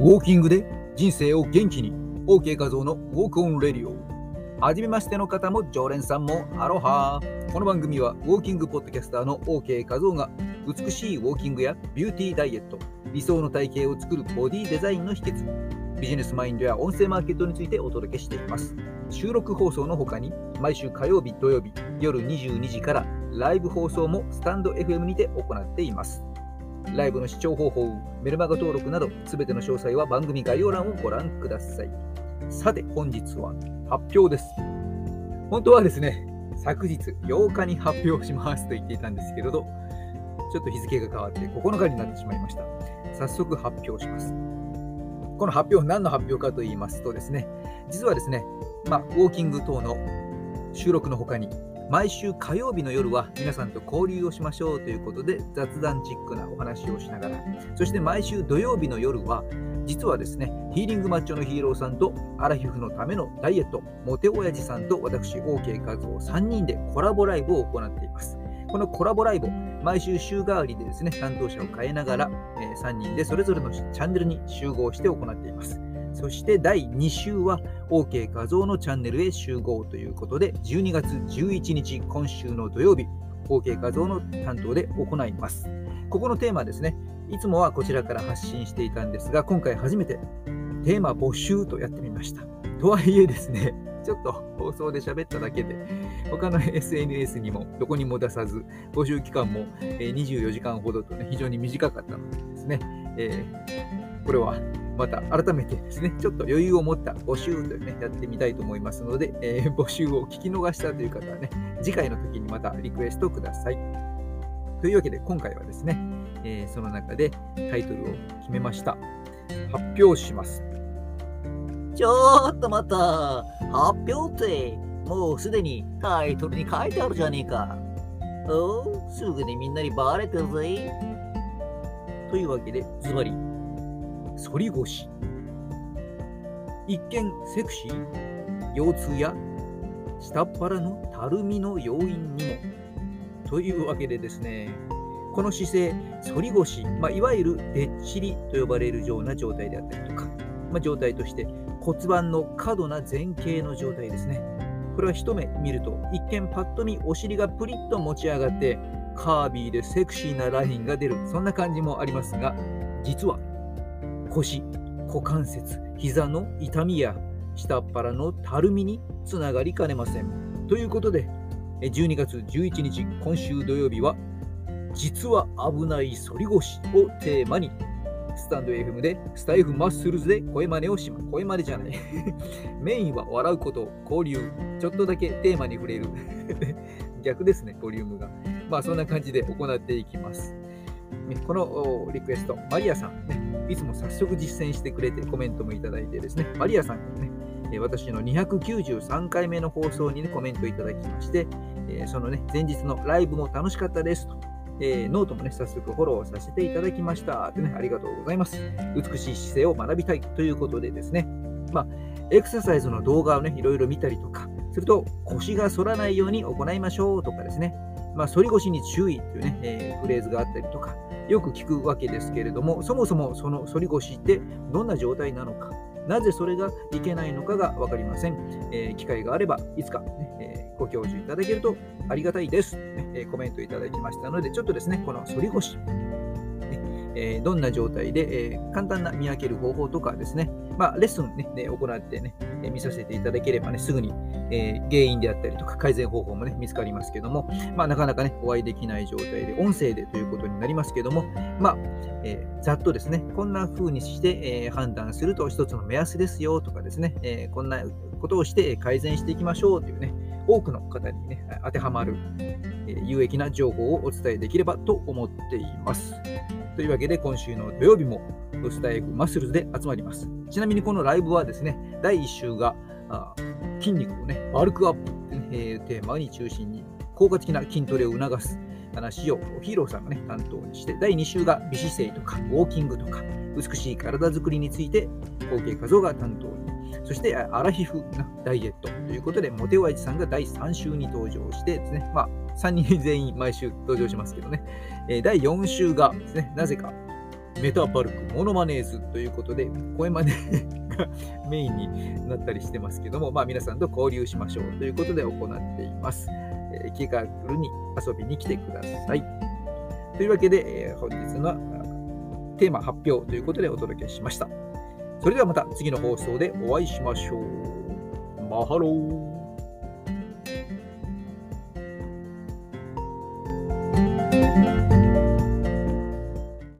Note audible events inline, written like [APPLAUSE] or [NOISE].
ウォーキングで人生を元気に OK 画像の Walk On Radio。はじめましての方も常連さんもアロハ。この番組はウォーキングポッドキャスターの OK 画像が美しいウォーキングやビューティーダイエット理想の体型を作るボディデザインの秘訣ビジネスマインドや音声マーケットについてお届けしています。収録放送の他に毎週火曜日土曜日夜22時からライブ放送もスタンド FM にて行っています。ライブの視聴方法、メルマガ登録など、すべての詳細は番組概要欄をご覧ください。さて、本日は発表です。本当はですね、昨日8日に発表しますと言っていたんですけれど、ちょっと日付が変わって9日になってしまいました。早速発表します。この発表、何の発表かと言いますとですね、実はですね、まあ、ウォーキング等の収録の他に、毎週火曜日の夜は皆さんと交流をしましょうということで雑談チックなお話をしながらそして毎週土曜日の夜は実はですねヒーリングマッチョのヒーローさんとアラヒフのためのダイエットモテ親父さんと私 OK 画像3人でコラボライブを行っています。このコラボライブ毎週週替わりでですね担当者を変えながら、え、3人でそれぞれのチャンネルに集合して行っています。そして第2週は OK 画像のチャンネルへ集合ということで、12月11日、今週の土曜日、OK 画像の担当で行います。ここのテーマですね、いつもはこちらから発信していたんですが、今回初めてテーマ募集とやってみました。とはいえですね、ちょっと放送で喋っただけで、他の SNS にもどこにも出さず、募集期間も24時間ほどと、ね、非常に短かったのでですね、えー、これはまた改めてですね、ちょっと余裕を持った募集というね、やってみたいと思いますので、えー、[LAUGHS] 募集を聞き逃したという方はね、次回の時にまたリクエストください。というわけで、今回はですね、えー、その中でタイトルを決めました。発表します。ちょっと待った。発表って、もうすでにタイトルに書いてあるじゃねえか。おう、すぐにみんなにバレてるぜ。というわけで、ズバリ反り腰。一見セクシー腰痛や下っ腹のたるみの要因にも。というわけでですねこの姿勢反り腰、まあ、いわゆるでっちりと呼ばれるような状態であったりとか、まあ、状態として骨盤の過度な前傾の状態ですね。これは一目見ると一見パッと見お尻がプリッと持ち上がってカービーでセクシーなラインが出る。そんな感じもありますが実は腰、股関節、膝の痛みや下っ腹のたるみにつながりかねません。ということで、12月11日、今週土曜日は、実は危ない反り腰をテーマに、スタンド FM でスタイフマッスルズで声真似をします。声真似じゃない [LAUGHS] メインは笑うこと、交流、ちょっとだけテーマに触れる [LAUGHS] 逆ですね、ボリュームが。まあそんな感じで行っていきます。このリクエスト、マリアさん、いつも早速実践してくれてコメントもいただいてですね、マリアさんからね、私の293回目の放送に、ね、コメントいただきまして、そのね、前日のライブも楽しかったですと。えー、ノートもね、早速フォローさせていただきましたってね、ありがとうございます。美しい姿勢を学びたいということでですね、まあ、エクササイズの動画をね、いろいろ見たりとか、すると腰が反らないように行いましょうとかですね、まあ、反り腰に注意というね、えー、フレーズがあったりとか、よく聞くわけですけれども、そもそもその反り腰ってどんな状態なのか、なぜそれがいけないのかが分かりません。えー、機会があれば、いつか、ねえー、ご教授いただけるとありがたいです、ねえー、コメントいただきましたので、ちょっとですね、この反り腰、え、どんな状態で、え、簡単な見分ける方法とかですね、まあ、レッスン、ね、で行ってね、え、見させていただければね、すぐに、え原因であったりとか改善方法もね、見つかりますけども、まあ、なかなかね、お会いできない状態で、音声でということになりますけども、まあ、えざっとですね、こんな風にして、え判断すると一つの目安ですよとかですね、えこんなことをして改善していきましょうというね、多くの方にね、当てはまる、有益な情報をお伝えできればと思っています。というわけで、今週の土曜日もスタイフマッスルズで集まります。ちなみにこのライブはですね、第1週が筋肉をね、バルクアップ、えー、テーマに中心に効果的な筋トレを促す話をヒーローさんがね、担当にして、第2週が美姿勢とかウォーキングとか美しい体づくりについて、OK 画像が担当に。そして、アラヒフなダイエットということで、モテワイチさんが第3週に登場してですね、まあ、3人全員毎週登場しますけどね、え第4週がですね、なぜかメタパルクモノマネーズということで、声真似がメインになったりしてますけども、まあ、皆さんと交流しましょうということで行っています。えー、気が来るに遊びに来てください。というわけで、えー、本日のテーマ発表ということでお届けしました。それではまた次の放送でお会いしましょう。マハロー